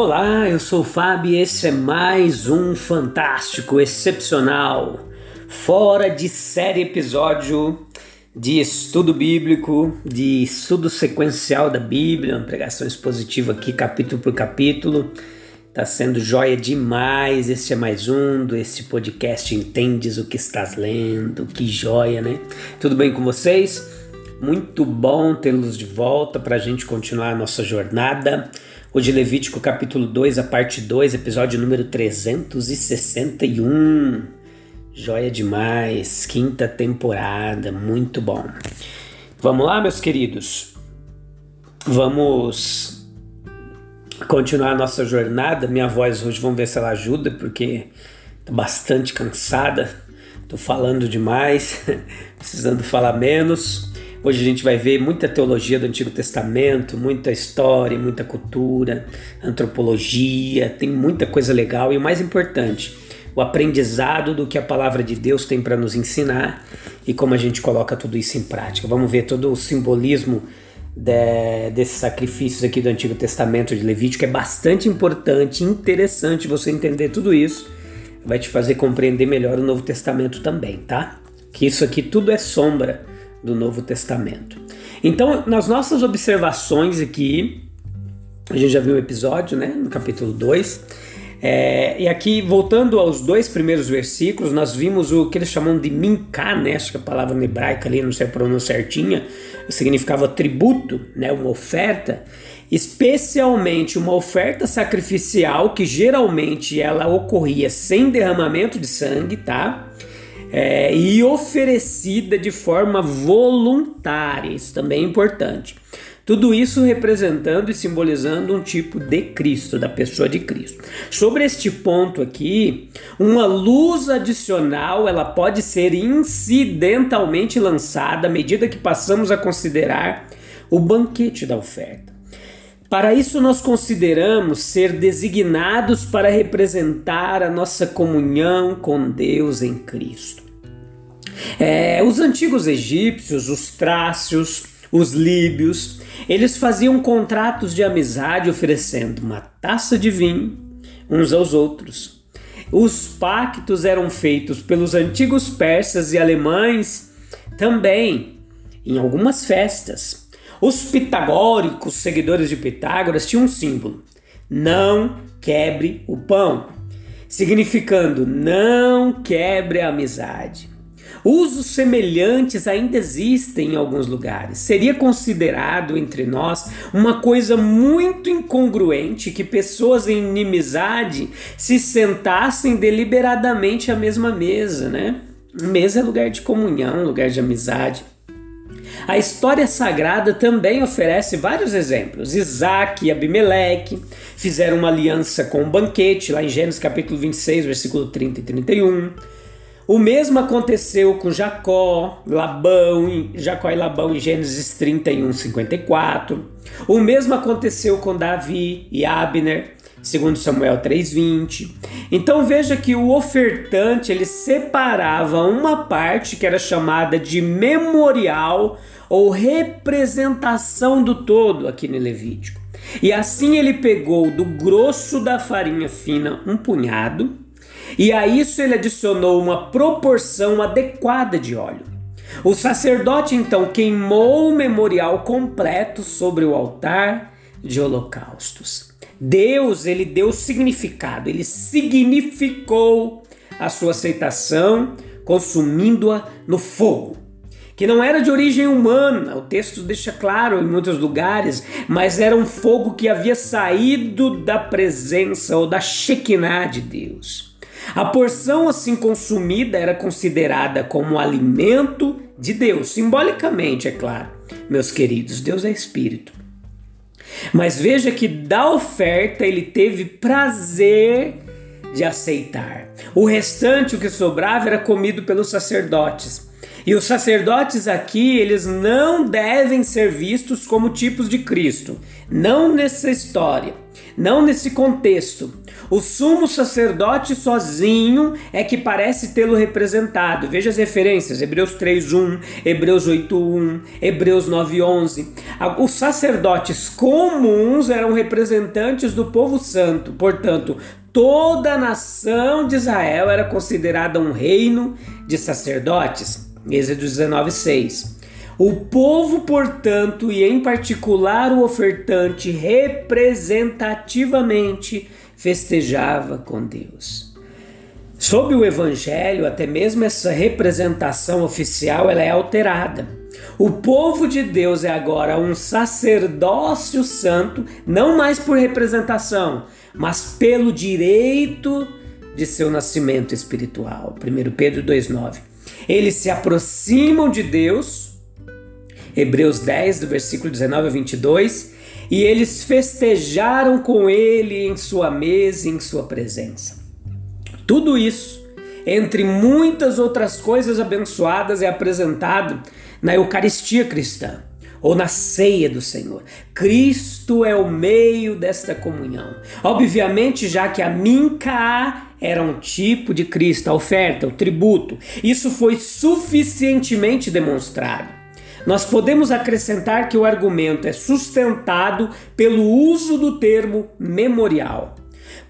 Olá, eu sou o Fábio e esse é mais um fantástico, excepcional, fora de série episódio de estudo bíblico, de estudo sequencial da Bíblia, uma pregação expositiva aqui, capítulo por capítulo. Tá sendo joia demais. Esse é mais um desse podcast Entendes o que estás lendo. Que joia, né? Tudo bem com vocês? Muito bom tê-los de volta para a gente continuar a nossa jornada. Hoje, Levítico capítulo 2, a parte 2, episódio número 361. Joia demais, quinta temporada, muito bom. Vamos lá, meus queridos. Vamos continuar a nossa jornada. Minha voz hoje, vamos ver se ela ajuda, porque tô bastante cansada. Tô falando demais, precisando falar menos. Hoje a gente vai ver muita teologia do Antigo Testamento, muita história, muita cultura, antropologia, tem muita coisa legal e o mais importante, o aprendizado do que a palavra de Deus tem para nos ensinar e como a gente coloca tudo isso em prática. Vamos ver todo o simbolismo de, desses sacrifícios aqui do Antigo Testamento de Levítico. É bastante importante, interessante você entender tudo isso. Vai te fazer compreender melhor o Novo Testamento também, tá? Que isso aqui tudo é sombra do Novo Testamento. Então, nas nossas observações aqui, a gente já viu o episódio, né, no capítulo 2. É, e aqui, voltando aos dois primeiros versículos, nós vimos o que eles chamam de minká, né? Acho que a palavra hebraica ali, não sei a pronúncia certinha, significava tributo, né? Uma oferta, especialmente uma oferta sacrificial que geralmente ela ocorria sem derramamento de sangue, tá? É, e oferecida de forma voluntária. Isso também é importante. Tudo isso representando e simbolizando um tipo de Cristo, da pessoa de Cristo. Sobre este ponto aqui, uma luz adicional ela pode ser incidentalmente lançada à medida que passamos a considerar o banquete da oferta. Para isso, nós consideramos ser designados para representar a nossa comunhão com Deus em Cristo. É, os antigos egípcios, os trácios, os líbios, eles faziam contratos de amizade oferecendo uma taça de vinho uns aos outros. Os pactos eram feitos pelos antigos persas e alemães também em algumas festas. Os pitagóricos, seguidores de Pitágoras, tinham um símbolo: não quebre o pão, significando não quebre a amizade. Usos semelhantes ainda existem em alguns lugares. Seria considerado entre nós uma coisa muito incongruente que pessoas em inimizade se sentassem deliberadamente à mesma mesa, né? Mesa é lugar de comunhão, lugar de amizade. A história sagrada também oferece vários exemplos. Isaac e Abimeleque fizeram uma aliança com um banquete, lá em Gênesis capítulo 26, versículo 30 e 31. O mesmo aconteceu com Jacó, Labão, Jacó e Labão em Gênesis 31, 54. O mesmo aconteceu com Davi e Abner, segundo Samuel 3:20. Então veja que o ofertante ele separava uma parte que era chamada de memorial ou representação do todo aqui no Levítico. E assim ele pegou do grosso da farinha fina um punhado, e a isso ele adicionou uma proporção adequada de óleo. O sacerdote então queimou o memorial completo sobre o altar de holocaustos. Deus, ele deu significado, ele significou a sua aceitação consumindo-a no fogo que não era de origem humana, o texto deixa claro em muitos lugares, mas era um fogo que havia saído da presença ou da Shekinah de Deus. A porção assim consumida era considerada como alimento de Deus, simbolicamente, é claro, meus queridos, Deus é espírito. Mas veja que da oferta ele teve prazer de aceitar. O restante, o que sobrava, era comido pelos sacerdotes. E os sacerdotes aqui, eles não devem ser vistos como tipos de Cristo. Não nessa história, não nesse contexto. O sumo sacerdote sozinho é que parece tê-lo representado. Veja as referências: Hebreus 3:1, Hebreus 8:1, Hebreus 9:11. Os sacerdotes comuns eram representantes do povo santo. Portanto, toda a nação de Israel era considerada um reino de sacerdotes. Êxodo 19:6. O povo, portanto, e em particular o ofertante, representativamente festejava com Deus. Sob o evangelho, até mesmo essa representação oficial ela é alterada. O povo de Deus é agora um sacerdócio santo, não mais por representação, mas pelo direito de seu nascimento espiritual. 1 Pedro 2,9. Eles se aproximam de Deus, Hebreus 10, do versículo 19 a 22, e eles festejaram com ele em sua mesa em sua presença. Tudo isso, entre muitas outras coisas abençoadas, é apresentado na Eucaristia cristã ou na ceia do Senhor. Cristo é o meio desta comunhão. Obviamente, já que a minca era um tipo de Cristo, a oferta, o tributo, isso foi suficientemente demonstrado. Nós podemos acrescentar que o argumento é sustentado pelo uso do termo memorial.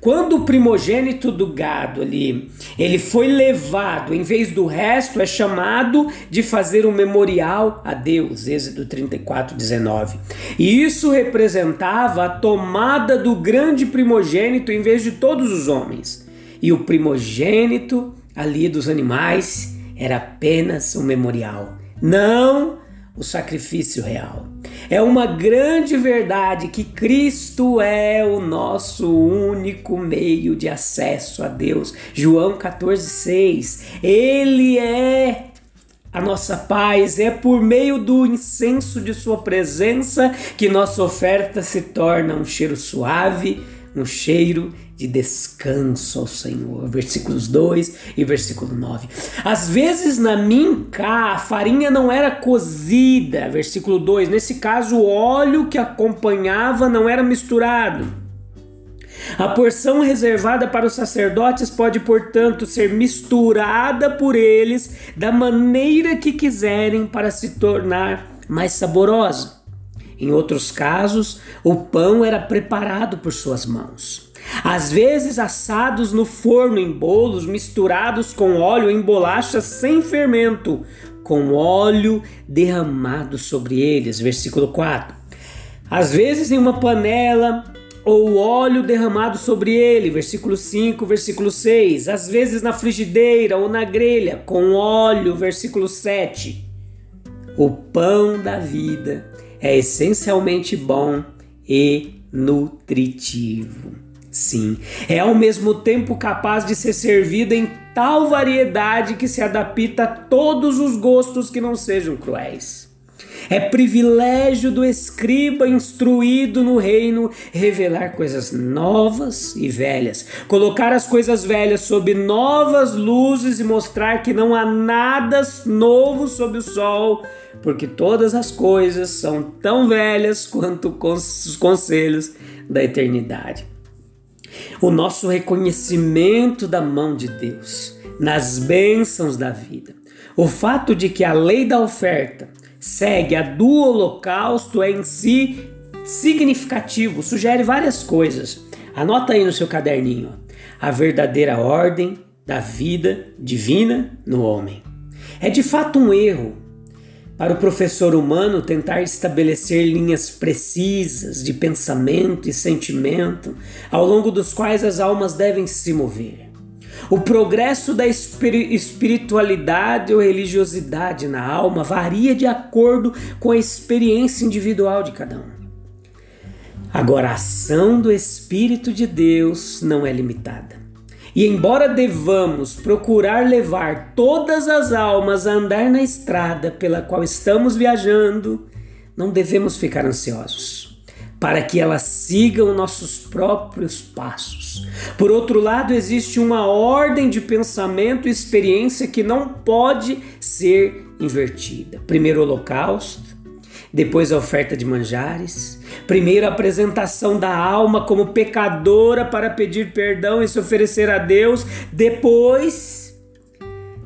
Quando o primogênito do gado ali, ele foi levado, em vez do resto, é chamado de fazer um memorial a Deus, Êxodo 34, 19. E isso representava a tomada do grande primogênito em vez de todos os homens. E o primogênito ali dos animais era apenas um memorial. Não o sacrifício real. É uma grande verdade que Cristo é o nosso único meio de acesso a Deus. João 14,6. Ele é a nossa paz, é por meio do incenso de Sua presença que nossa oferta se torna um cheiro suave, um cheiro de descanso ao Senhor. Versículos 2 e versículo 9. Às vezes na minca a farinha não era cozida. Versículo 2. Nesse caso, o óleo que acompanhava não era misturado. A porção reservada para os sacerdotes pode, portanto, ser misturada por eles da maneira que quiserem para se tornar mais saborosa. Em outros casos, o pão era preparado por suas mãos às vezes assados no forno em bolos misturados com óleo em bolachas sem fermento, com óleo derramado sobre eles. Versículo 4. Às vezes em uma panela ou óleo derramado sobre ele, versículo 5, versículo 6, às vezes na frigideira ou na grelha, com óleo, versículo 7. O pão da vida é essencialmente bom e nutritivo. Sim, é ao mesmo tempo capaz de ser servida em tal variedade que se adapta a todos os gostos que não sejam cruéis. É privilégio do escriba instruído no reino revelar coisas novas e velhas, colocar as coisas velhas sob novas luzes e mostrar que não há nada novo sob o sol, porque todas as coisas são tão velhas quanto os conselhos da eternidade o nosso reconhecimento da mão de Deus nas bênçãos da vida. O fato de que a lei da oferta segue a do holocausto é em si significativo, sugere várias coisas. Anota aí no seu caderninho a verdadeira ordem da vida divina no homem. É de fato um erro para o professor humano tentar estabelecer linhas precisas de pensamento e sentimento ao longo dos quais as almas devem se mover. O progresso da espiritualidade ou religiosidade na alma varia de acordo com a experiência individual de cada um. Agora, a ação do Espírito de Deus não é limitada. E embora devamos procurar levar todas as almas a andar na estrada pela qual estamos viajando, não devemos ficar ansiosos para que elas sigam nossos próprios passos. Por outro lado, existe uma ordem de pensamento e experiência que não pode ser invertida. Primeiro holocausto, depois a oferta de manjares, primeiro a apresentação da alma como pecadora para pedir perdão e se oferecer a Deus, depois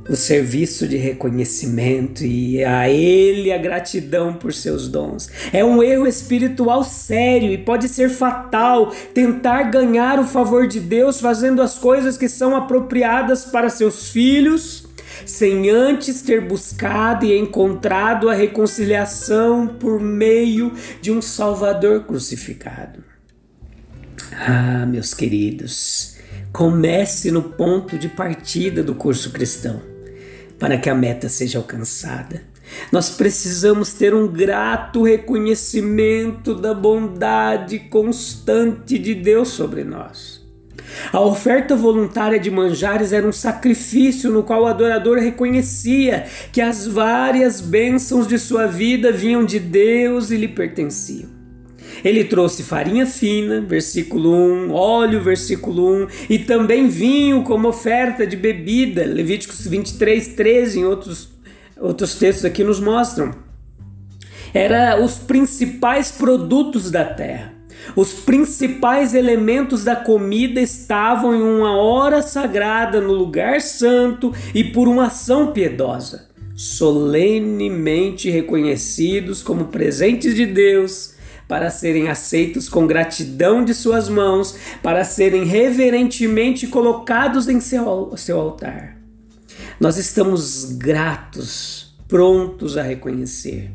o serviço de reconhecimento e a Ele a gratidão por seus dons. É um erro espiritual sério e pode ser fatal tentar ganhar o favor de Deus fazendo as coisas que são apropriadas para seus filhos sem antes ter buscado e encontrado a reconciliação por meio de um Salvador crucificado. Ah, meus queridos, comece no ponto de partida do curso cristão para que a meta seja alcançada. Nós precisamos ter um grato reconhecimento da bondade constante de Deus sobre nós. A oferta voluntária de manjares era um sacrifício no qual o adorador reconhecia que as várias bênçãos de sua vida vinham de Deus e lhe pertenciam. Ele trouxe farinha fina, versículo 1, óleo, versículo 1, e também vinho como oferta de bebida, Levíticos 23, 13, em outros, outros textos aqui nos mostram. Era os principais produtos da terra. Os principais elementos da comida estavam em uma hora sagrada no lugar santo e por uma ação piedosa, solenemente reconhecidos como presentes de Deus, para serem aceitos com gratidão de suas mãos, para serem reverentemente colocados em seu, seu altar. Nós estamos gratos, prontos a reconhecer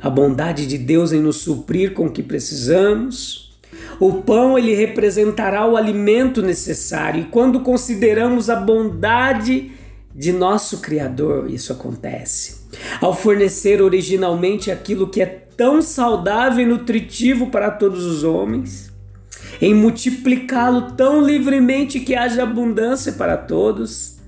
a bondade de Deus em nos suprir com o que precisamos o pão ele representará o alimento necessário, e quando consideramos a bondade de nosso Criador, isso acontece. Ao fornecer originalmente aquilo que é tão saudável e nutritivo para todos os homens, em multiplicá-lo tão livremente que haja abundância para todos,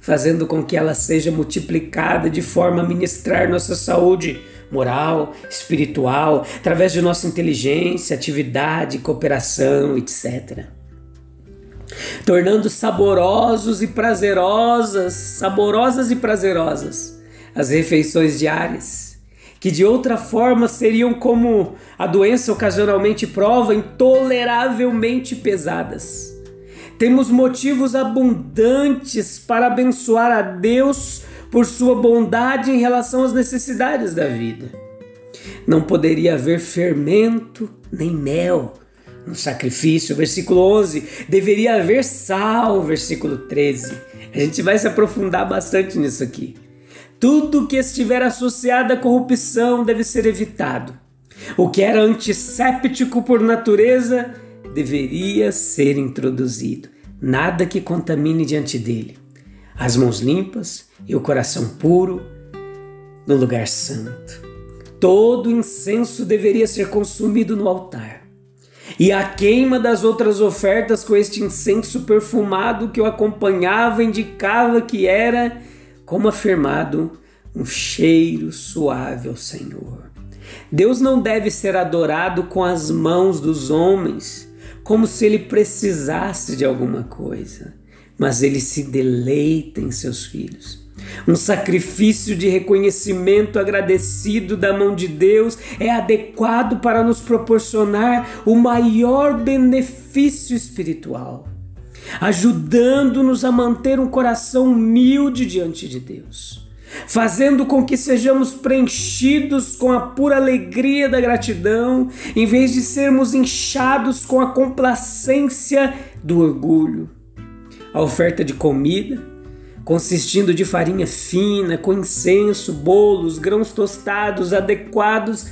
fazendo com que ela seja multiplicada de forma a ministrar nossa saúde moral, espiritual, através de nossa inteligência, atividade, cooperação, etc. Tornando saborosos e prazerosas, saborosas e prazerosas as refeições diárias, que de outra forma seriam como a doença ocasionalmente prova, intoleravelmente pesadas. Temos motivos abundantes para abençoar a Deus por sua bondade em relação às necessidades da vida. Não poderia haver fermento nem mel no sacrifício, versículo 11. Deveria haver sal, versículo 13. A gente vai se aprofundar bastante nisso aqui. Tudo que estiver associado à corrupção deve ser evitado. O que era antisséptico por natureza deveria ser introduzido. Nada que contamine diante dele as mãos limpas e o coração puro no lugar santo. Todo incenso deveria ser consumido no altar. E a queima das outras ofertas com este incenso perfumado que o acompanhava indicava que era, como afirmado, um cheiro suave ao Senhor. Deus não deve ser adorado com as mãos dos homens, como se ele precisasse de alguma coisa mas ele se deleita em seus filhos. Um sacrifício de reconhecimento agradecido da mão de Deus é adequado para nos proporcionar o maior benefício espiritual, ajudando-nos a manter um coração humilde diante de Deus fazendo com que sejamos preenchidos com a pura alegria da gratidão, em vez de sermos inchados com a complacência do orgulho. A oferta de comida, consistindo de farinha fina, com incenso, bolos, grãos tostados adequados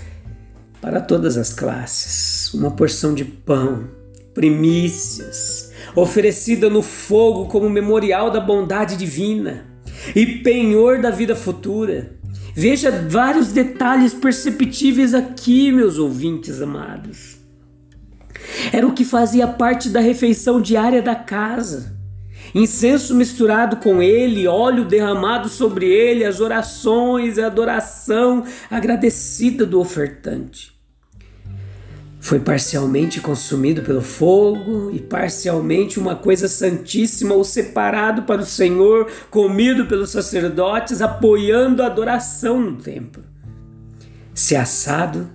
para todas as classes, uma porção de pão, primícias, oferecida no fogo como memorial da bondade divina e penhor da vida futura. Veja vários detalhes perceptíveis aqui, meus ouvintes amados. Era o que fazia parte da refeição diária da casa incenso misturado com ele, óleo derramado sobre ele, as orações, a adoração agradecida do ofertante. Foi parcialmente consumido pelo fogo e parcialmente uma coisa santíssima ou separado para o Senhor, comido pelos sacerdotes, apoiando a adoração no templo. Se assado,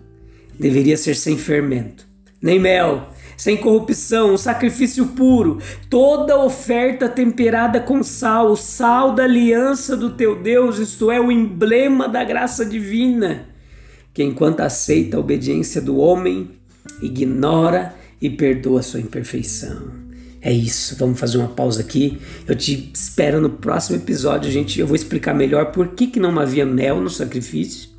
deveria ser sem fermento, nem mel, sem corrupção, um sacrifício puro, toda oferta temperada com sal, o sal da aliança do teu Deus, isto é, o emblema da graça divina, que enquanto aceita a obediência do homem, ignora e perdoa sua imperfeição. É isso, vamos fazer uma pausa aqui. Eu te espero no próximo episódio, gente. Eu vou explicar melhor por que, que não havia mel no sacrifício,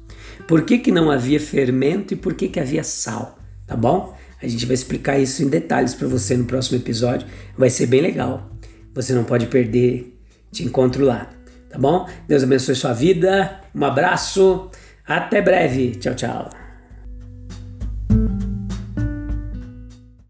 por que, que não havia fermento e por que, que havia sal, tá bom? A gente vai explicar isso em detalhes para você no próximo episódio. Vai ser bem legal. Você não pode perder. Te encontro lá, tá bom? Deus abençoe sua vida. Um abraço. Até breve. Tchau, tchau.